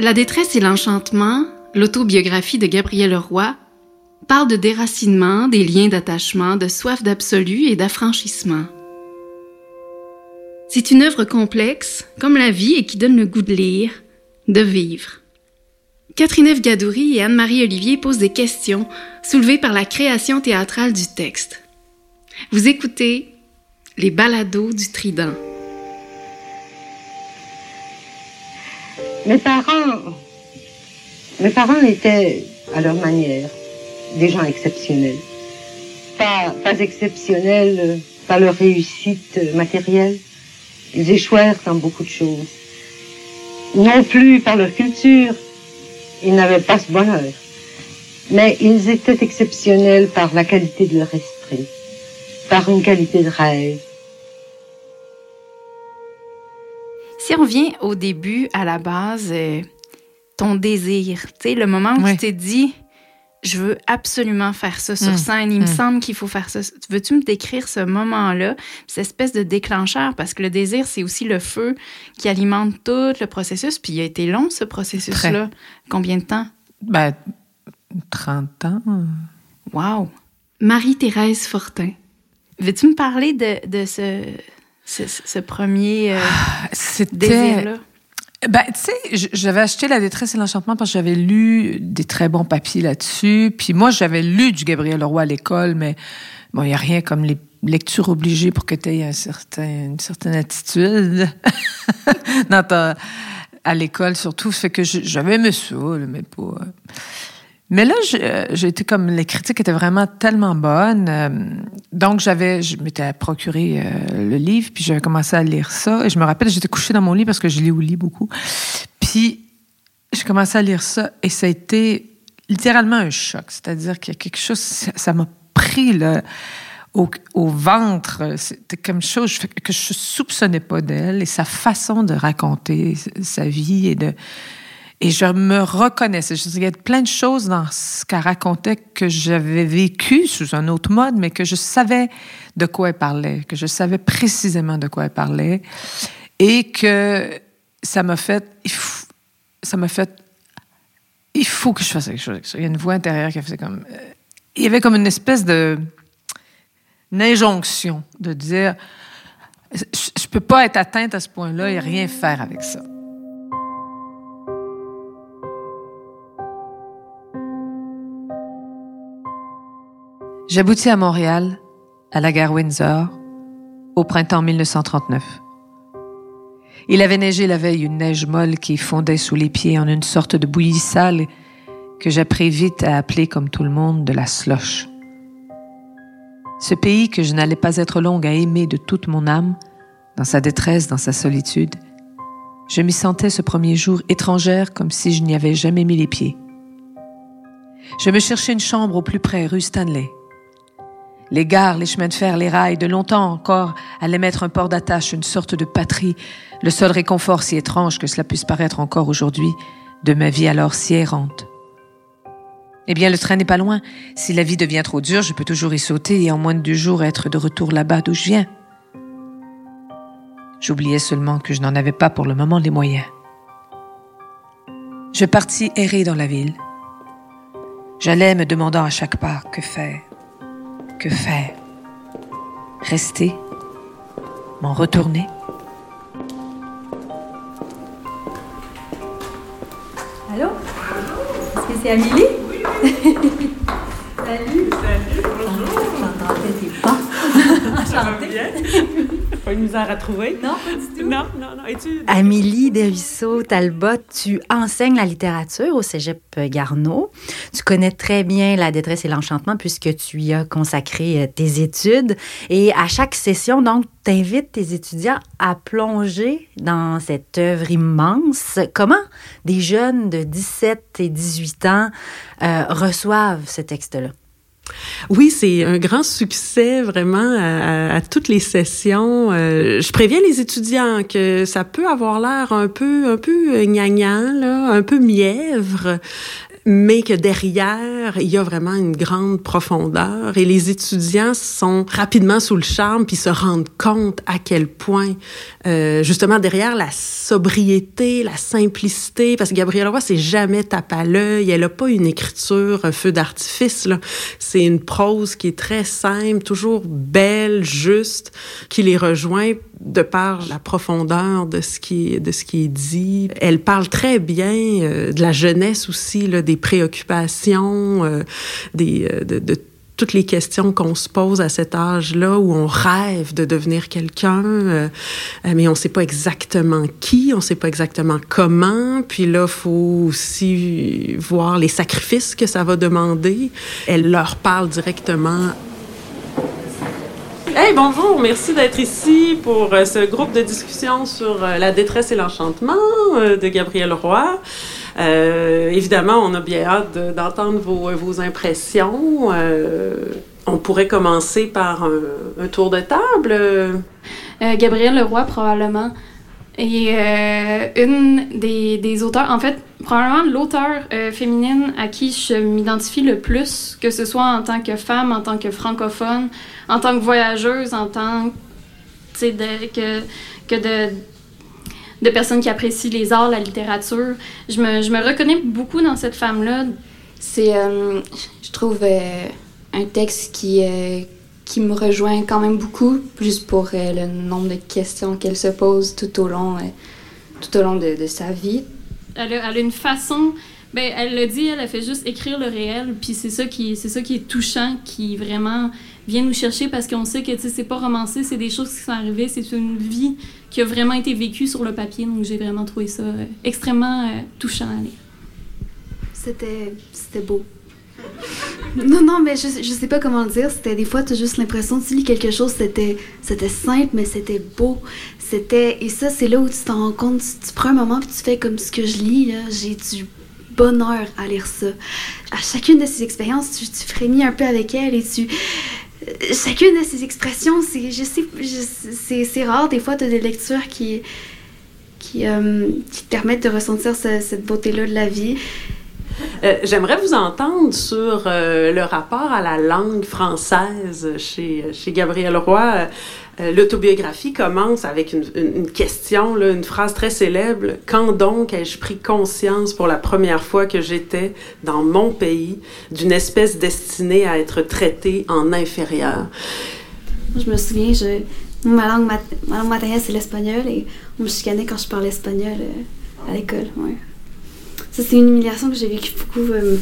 La détresse et l'enchantement, l'autobiographie de Gabrielle Roy, parle de déracinement, des liens d'attachement, de soif d'absolu et d'affranchissement. C'est une œuvre complexe, comme la vie, et qui donne le goût de lire, de vivre. Catherine F. Gadouri et Anne-Marie Olivier posent des questions soulevées par la création théâtrale du texte. Vous écoutez Les balados du Trident. Mes parents, mes parents étaient à leur manière des gens exceptionnels. Pas, pas exceptionnels par leur réussite matérielle. Ils échouèrent dans beaucoup de choses. Non plus par leur culture. Ils n'avaient pas ce bonheur. Mais ils étaient exceptionnels par la qualité de leur esprit, par une qualité de rêve. Si on revient au début, à la base, euh, ton désir, tu sais, le moment où tu t'es dit, je veux absolument faire ça sur mm. scène. Il me mm. semble qu'il faut faire ça. Veux-tu me décrire ce moment-là, cette espèce de déclencheur? Parce que le désir, c'est aussi le feu qui alimente tout le processus. Puis il a été long, ce processus-là. Combien de temps? Ben, 30 ans. Wow! Marie-Thérèse Fortin. Veux-tu me parler de, de ce, ce, premier euh, ah, désir-là? Ben, tu sais, j'avais acheté La détresse et l'enchantement parce que j'avais lu des très bons papiers là-dessus. Puis moi, j'avais lu du Gabriel Leroy à l'école, mais bon, il n'y a rien comme les lectures obligées pour que tu aies un certain, une certaine attitude à l'école, surtout. Fait que j'avais aimé ça, mais pas. Mais là, euh, j'ai été comme les critiques étaient vraiment tellement bonnes, euh, donc j'avais, je m'étais procuré euh, le livre, puis j'avais commencé à lire ça. Et je me rappelle, j'étais couchée dans mon lit parce que je lis au lit beaucoup. Puis j'ai commencé à lire ça et ça a été littéralement un choc. C'est-à-dire qu'il y a quelque chose, ça m'a pris là, au, au, ventre. C'était comme chose que je soupçonnais pas d'elle et sa façon de raconter sa vie et de et je me reconnaissais. Il y a plein de choses dans ce qu'elle racontait que j'avais vécu sous un autre mode, mais que je savais de quoi elle parlait, que je savais précisément de quoi elle parlait. Et que ça m'a fait. Ça m'a fait. Il faut que je fasse quelque chose avec ça. Il y a une voix intérieure qui a fait comme. Euh, il y avait comme une espèce de. Une injonction de dire je, je peux pas être atteinte à ce point-là et rien faire avec ça. J'aboutis à Montréal, à la gare Windsor, au printemps 1939. Il avait neigé la veille une neige molle qui fondait sous les pieds en une sorte de bouillie sale que j'appris vite à appeler comme tout le monde de la sloche. Ce pays que je n'allais pas être longue à aimer de toute mon âme, dans sa détresse, dans sa solitude, je m'y sentais ce premier jour étrangère comme si je n'y avais jamais mis les pieds. Je me cherchais une chambre au plus près, rue Stanley. Les gares, les chemins de fer, les rails, de longtemps encore, allaient mettre un port d'attache, une sorte de patrie, le seul réconfort si étrange que cela puisse paraître encore aujourd'hui, de ma vie alors si errante. Eh bien, le train n'est pas loin. Si la vie devient trop dure, je peux toujours y sauter et en moins de deux jours être de retour là-bas d'où je viens. J'oubliais seulement que je n'en avais pas pour le moment les moyens. Je partis errer dans la ville. J'allais me demandant à chaque pas que faire? Que faire? Rester? M'en retourner? Allô? Est-ce que c'est Amélie? Oui. Salut. Salut, bonjour. J'entendais pas. Ça va bien? pas une misère à trouver. Non, pas du tout. Non, non, non. Es-tu... Amélie Desruisseaux-Talbot, tu enseignes la littérature au cégep Garneau. Tu connais très bien la détresse et l'enchantement puisque tu y as consacré euh, tes études. Et à chaque session, donc, tu invites tes étudiants à plonger dans cette œuvre immense. Comment des jeunes de 17 et 18 ans euh, reçoivent ce texte-là? Oui, c'est un grand succès vraiment à, toutes les sessions. Euh, je préviens les étudiants que ça peut avoir l'air un peu un peu gnangnan, là, un peu mièvre, mais que derrière, il y a vraiment une grande profondeur et les étudiants sont rapidement sous le charme puis se rendent compte à quel point, euh, justement, derrière la sobriété, la simplicité, parce que Gabrielle Roy, c'est jamais tape à l'œil, elle a pas une écriture feu d'artifice. C'est une prose qui est très simple, toujours belle, juste, qui les rejoint de par la profondeur de ce qui est, de ce qui est dit. Elle parle très bien euh, de la jeunesse aussi, là, des préoccupations, euh, des, euh, de, de toutes les questions qu'on se pose à cet âge-là où on rêve de devenir quelqu'un, euh, mais on ne sait pas exactement qui, on ne sait pas exactement comment. Puis là, il faut aussi voir les sacrifices que ça va demander. Elle leur parle directement Bonjour, merci d'être ici pour euh, ce groupe de discussion sur euh, la détresse et l'enchantement euh, de Gabriel Roy. évidemment, on a bien hâte d'entendre vos, vos, impressions. on pourrait commencer par un, un tour de table. Gabriel Leroy, probablement. Et une des, auteurs, en fait, probablement l'auteur féminine à qui je m'identifie le plus, que ce soit en tant que femme, en tant que francophone, en tant que voyageuse, en tant que, que de, personnes qui apprécient les arts, la littérature. Je me, je me reconnais beaucoup dans cette femme-là. C'est, euh, je trouve, euh, un texte qui, euh, qui me rejoint quand même beaucoup, juste pour le nombre de questions qu'elle se pose tout au long, tout au long de, de sa vie. Elle a, elle a, une façon ben, elle le dit, elle a fait juste écrire le réel, puis c'est ça qui, c'est ça qui est touchant, qui vraiment vient nous chercher parce qu'on sait que c'est pas romancé, c'est des choses qui sont arrivées, c'est une vie qui a vraiment été vécue sur le papier, donc j'ai vraiment trouvé ça euh, extrêmement euh, touchant à lire. C'était, c'était beau. Non, non, mais je, je sais pas comment le dire. C'était des fois, tu as juste l'impression, tu lis quelque chose, c'était, simple, mais c'était beau. C'était, et ça, c'est là où tu t'en rends compte. Tu, prends un moment puis tu fais comme ce que je lis. J'ai du bonheur à lire ça. À chacune de ces expériences, tu, frémis un peu avec elle et tu chacune de ces expressions, c'est, je c'est, rare. Des fois, as des lectures qui, qui, euh, qui, te permettent de ressentir cette beauté-là de la vie. Euh, j'aimerais vous entendre sur euh, le rapport à la langue française chez, chez Gabriel Roy. Euh, l'autobiographie commence avec une, question, une phrase très célèbre. Quand donc ai-je pris conscience pour la première fois que j'étais dans mon pays d'une espèce destinée à être traitée en inférieur? Je me souviens, ma, langue mat, ma langue maternelle, c'est l'espagnol et on me chicanait quand je parlais espagnol à l'école. Ça, c'est une humiliation que j'ai vécue beaucoup euh,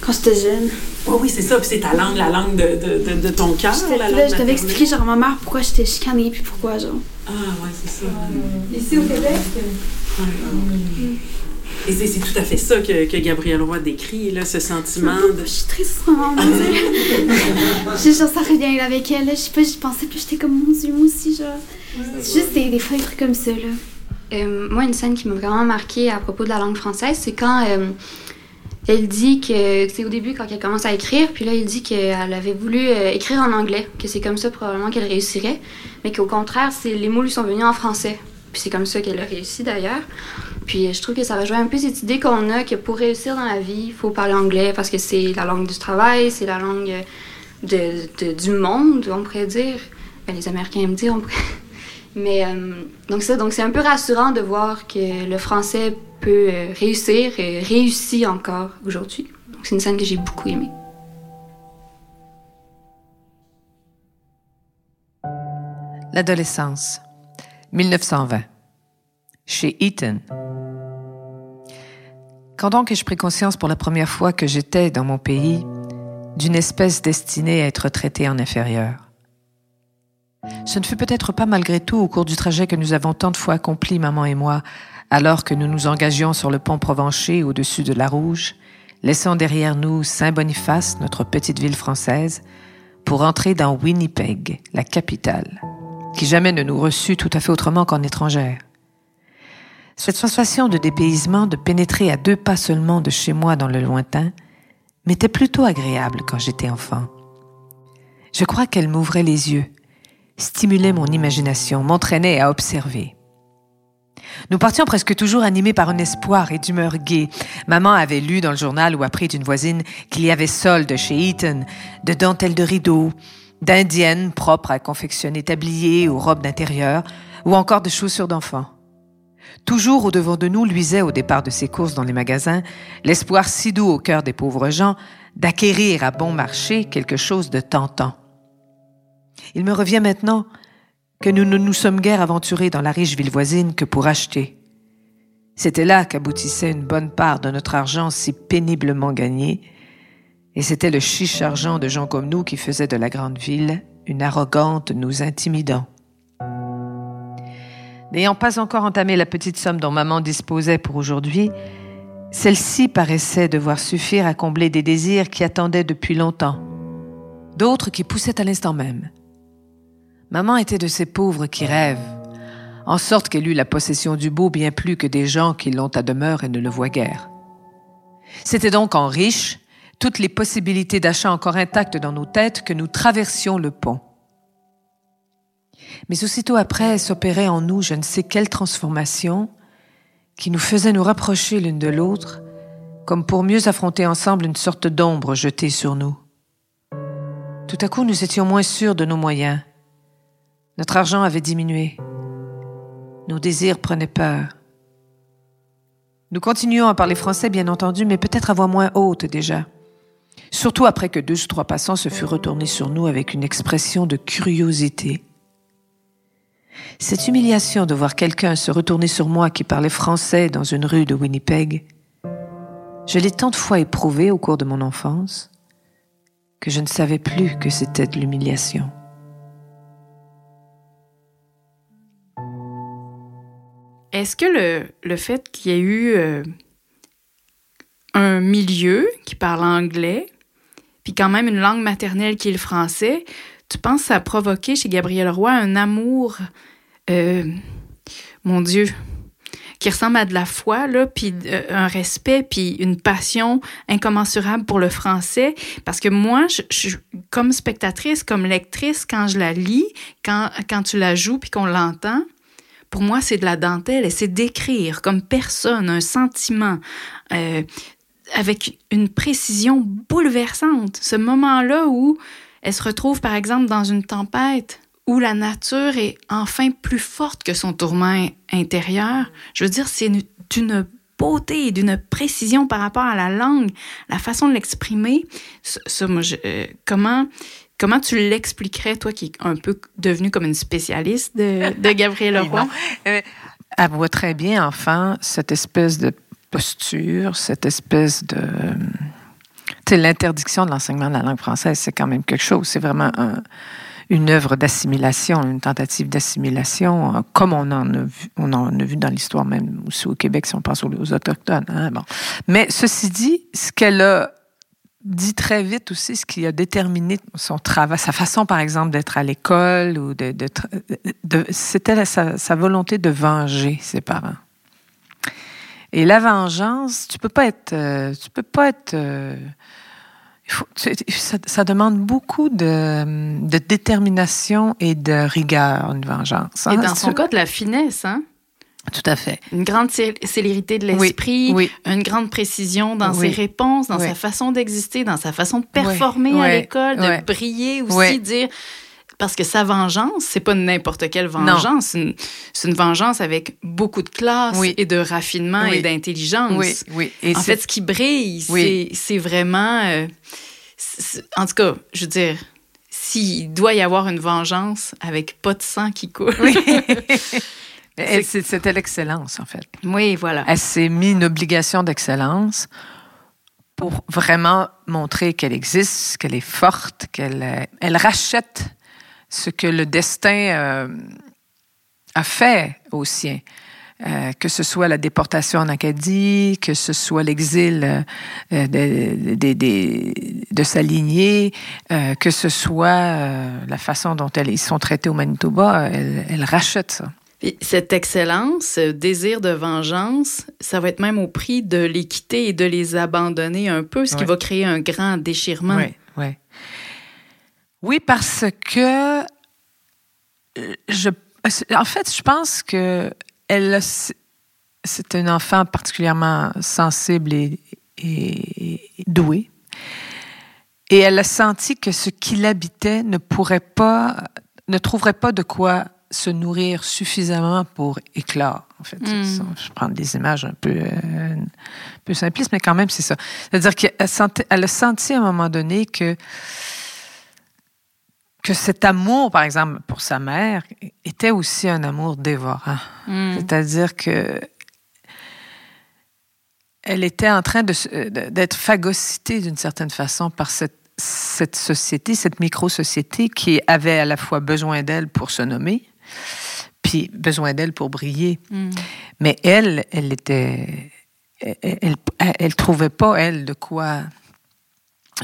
quand j'étais jeune. Oh oui, c'est ça. Puis c'est ta langue, la langue de, de, de, de ton cœur. Je t'avais expliqué, genre, ma mère, pourquoi j'étais chicanée, puis pourquoi, genre. Ah, ouais, c'est ça. Ici au Québec? Ouais. Et c'est tout à fait ça que, que Gabriel Roy décrit, là, ce sentiment de... Je suis triste, vraiment. J'ai genre, ça revient avec elle, là. Je sais pas, j'y pensais, puis j'étais comme, mon Dieu, moi aussi, genre. C'est juste des, des fois, des trucs comme ça, là. Euh, moi, une scène qui m'a vraiment marquée à propos de la langue française, c'est quand euh, elle dit que c'est au début quand elle commence à écrire, puis là, elle dit qu'elle avait voulu euh, écrire en anglais, que c'est comme ça probablement qu'elle réussirait, mais qu'au contraire, les mots lui sont venus en français. Puis c'est comme ça qu'elle a réussi d'ailleurs. Puis je trouve que ça rejoint un peu cette idée qu'on a que pour réussir dans la vie, il faut parler anglais parce que c'est la langue du travail, c'est la langue du monde, on pourrait dire. Ben, les Américains aiment dire, on pourrait... Mais euh, donc ça, donc c'est un peu rassurant de voir que le français peut euh, réussir et réussit encore aujourd'hui. C'est une scène que j'ai beaucoup aimée. L'adolescence, 1920, chez Eaton. Quand donc ai-je pris conscience pour la première fois que j'étais dans mon pays d'une espèce destinée à être traitée en inférieur? Ce ne fut peut-être pas malgré tout au cours du trajet que nous avons tant de fois accompli, maman et moi, alors que nous nous engagions sur le pont Provencher au-dessus de la Rouge, laissant derrière nous Saint-Boniface, notre petite ville française, pour entrer dans Winnipeg, la capitale, qui jamais ne nous reçut tout à fait autrement qu'en étrangère. Cette sensation de dépaysement, de pénétrer à deux pas seulement de chez moi dans le lointain, m'était plutôt agréable quand j'étais enfant. Je crois qu'elle m'ouvrait les yeux, stimulait mon imagination, m'entraînait à observer. Nous partions presque toujours animés par un espoir et d'humeur gaie. Maman avait lu dans le journal ou appris d'une voisine qu'il y avait solde chez Eaton, de dentelles de rideaux, d'indiennes propres à confectionner tabliers ou robes d'intérieur, ou encore de chaussures d'enfants. Toujours au devant de nous luisait au départ de ses courses dans les magasins l'espoir si doux au cœur des pauvres gens d'acquérir à bon marché quelque chose de tentant. Il me revient maintenant que nous ne nous sommes guère aventurés dans la riche ville voisine que pour acheter. C'était là qu'aboutissait une bonne part de notre argent si péniblement gagné, et c'était le chiche argent de gens comme nous qui faisait de la grande ville une arrogante nous intimidant. N'ayant pas encore entamé la petite somme dont maman disposait pour aujourd'hui, celle-ci paraissait devoir suffire à combler des désirs qui attendaient depuis longtemps, d'autres qui poussaient à l'instant même. Maman était de ces pauvres qui rêvent, en sorte qu'elle eut la possession du beau bien plus que des gens qui l'ont à demeure et ne le voient guère. C'était donc en riche, toutes les possibilités d'achat encore intactes dans nos têtes, que nous traversions le pont. Mais aussitôt après s'opérait en nous je ne sais quelle transformation qui nous faisait nous rapprocher l'une de l'autre, comme pour mieux affronter ensemble une sorte d'ombre jetée sur nous. Tout à coup, nous étions moins sûrs de nos moyens. Notre argent avait diminué. Nos désirs prenaient peur. Nous continuions à parler français, bien entendu, mais peut-être à voix moins haute déjà. Surtout après que deux ou trois passants se furent retournés sur nous avec une expression de curiosité. Cette humiliation de voir quelqu'un se retourner sur moi qui parlait français dans une rue de Winnipeg, je l'ai tant de fois éprouvée au cours de mon enfance que je ne savais plus que c'était de l'humiliation. Est-ce que le, le fait qu'il y ait eu euh, un milieu qui parle anglais, puis quand même une langue maternelle qui est le français, tu penses que ça a provoqué chez Gabriel Roy un amour, euh, mon Dieu, qui ressemble à de la foi, puis euh, un respect, puis une passion incommensurable pour le français? Parce que moi, je, comme spectatrice, comme lectrice, quand je la lis, quand, quand tu la joues, puis qu'on l'entend, pour moi, c'est de la dentelle et c'est d'écrire comme personne un sentiment euh, avec une précision bouleversante. Ce moment-là où elle se retrouve, par exemple, dans une tempête où la nature est enfin plus forte que son tourment intérieur. Je veux dire, c'est d'une beauté d'une précision par rapport à la langue, la façon de l'exprimer. Euh, comment Comment tu l'expliquerais, toi qui es un peu devenu comme une spécialiste de, de Gabriel Leroy? Euh, elle voit très bien, enfin, cette espèce de posture, cette espèce de... Tu sais, l'interdiction de l'enseignement de la langue française, c'est quand même quelque chose. C'est vraiment une œuvre d'assimilation, une tentative d'assimilation, euh, comme on en a vu, on en a vu dans l'histoire même aussi au Québec, si on pense aux, aux Autochtones. Hein, bon. Mais ceci dit, ce qu'elle a dit très vite aussi ce qui a déterminé son travail, sa façon, par exemple, d'être à l'école ou de, de, c'était sa, sa, volonté de venger ses parents. Et la vengeance, tu peux pas être, euh, tu peux pas être. Euh, il faut, ça, ça, demande beaucoup de, de, détermination et de rigueur, une vengeance. Hein? Et dans son cas, de la finesse, hein? Tout à fait. Une grande célérité de l'esprit, une grande précision dans ses réponses, dans sa façon d'exister, dans sa façon de performer à l'école, de briller aussi, dire parce que sa vengeance, c'est pas n'importe quelle vengeance, c'est une, vengeance avec beaucoup de classe et de raffinement et d'intelligence. Oui, Et en fait, ce qui brille, c'est vraiment, euh, en tout cas, je veux dire, s'il doit y avoir une vengeance avec pas de sang qui coule. C'était l'excellence, en fait. Oui, voilà. Elle s'est mis une obligation d'excellence pour vraiment montrer qu'elle existe, qu'elle est forte, qu'elle euh, elle rachète ce que le destin euh, a fait aux siens. Euh, que ce soit la déportation en Acadie, que ce soit l'exil de, de, de, de, sa lignée, que ce soit la façon dont ils sont traités au Manitoba, elle, elle rachète ça cette excellence, ce désir de vengeance, ça va être même au prix de les quitter et de les abandonner un peu, ce qui va créer un grand déchirement. Oui, oui. Oui, parce que euh, je, en fait, je pense que elle, c'est un enfant particulièrement sensible et, et, doué. Et elle a senti que ce qui l'habitait ne pourrait pas, ne trouverait pas de quoi se nourrir suffisamment pour éclore. En fait, hmm. je prends des images un peu, euh, un peu simplistes, mais quand même, c'est ça. C'est-à-dire qu'elle elle a senti à un moment donné que que cet amour, par exemple, pour sa mère, était aussi un amour dévorant. Hmm. C'est-à-dire que elle était en train d'être phagocytée d'une certaine façon par cette, cette société, cette micro-société qui avait à la fois besoin d'elle pour se nommer, puis besoin d'elle pour briller. Hmm. Mais elle, elle était... Elle, elle, trouvait pas, elle, de quoi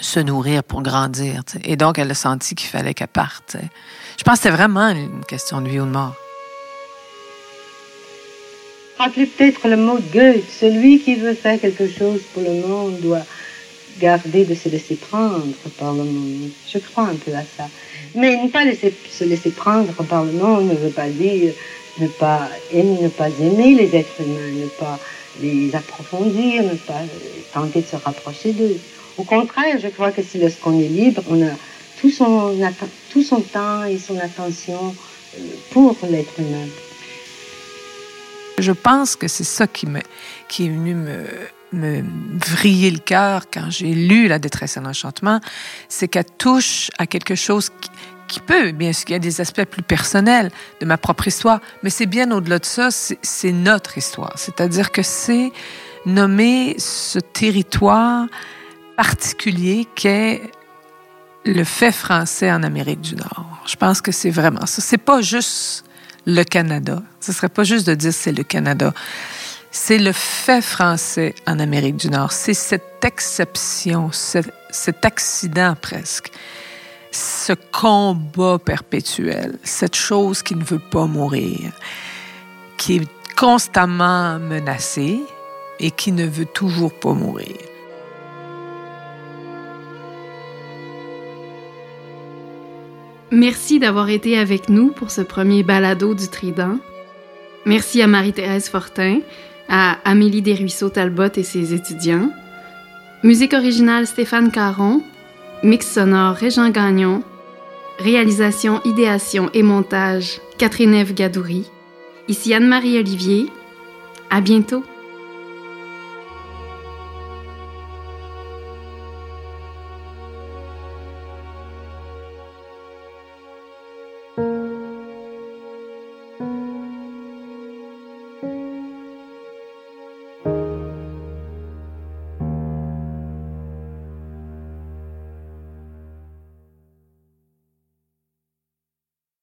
se nourrir pour grandir. Et donc, elle a senti qu'il fallait qu'elle parte. Je pense que c'était vraiment une question de vie ou de mort. Rappelez peut-être le mot de Goethe. Celui qui veut faire quelque chose pour le monde doit garder de se laisser prendre par le monde. Je crois un peu à ça. Mais ne pas se laisser prendre par le monde ne veut pas dire ne pas aimer, ne pas aimer les êtres humains, ne pas les approfondir, ne pas tenter de se rapprocher d'eux. Au contraire, je crois que si lorsqu'on est libre, on a tout son, temps et son attention euh, pour l'être humain. Je pense que c'est ça qui, qui est venu me, me vriller le cœur quand j'ai lu La détresse et l'enchantement, c'est qu'elle touche à quelque chose qui, peut, bien sûr, il y a des aspects plus personnels de ma propre histoire, mais c'est bien au-delà de ça, c'est notre histoire. C'est-à-dire que c'est nommer ce territoire particulier qu'est le fait français en Amérique du Nord. Je pense que c'est vraiment ça. C'est pas juste le Canada. Ce serait pas juste de dire c'est le Canada. C'est le fait français en Amérique du Nord. C'est cette exception, cet accident presque, ce combat perpétuel, cette chose qui ne veut pas mourir, qui est constamment menacée et qui ne veut toujours pas mourir. Merci d'avoir été avec nous pour ce premier balado du Trident. Merci à Marie-Thérèse Fortin, à Amélie Desruisseaux-Talbot et ses étudiants. Musique originale Stéphane Caron, mix sonore Régent Gagnon, réalisation, idéation et montage Catherine Eve Gadouri. Ici Anne-Marie Olivier. À bientôt.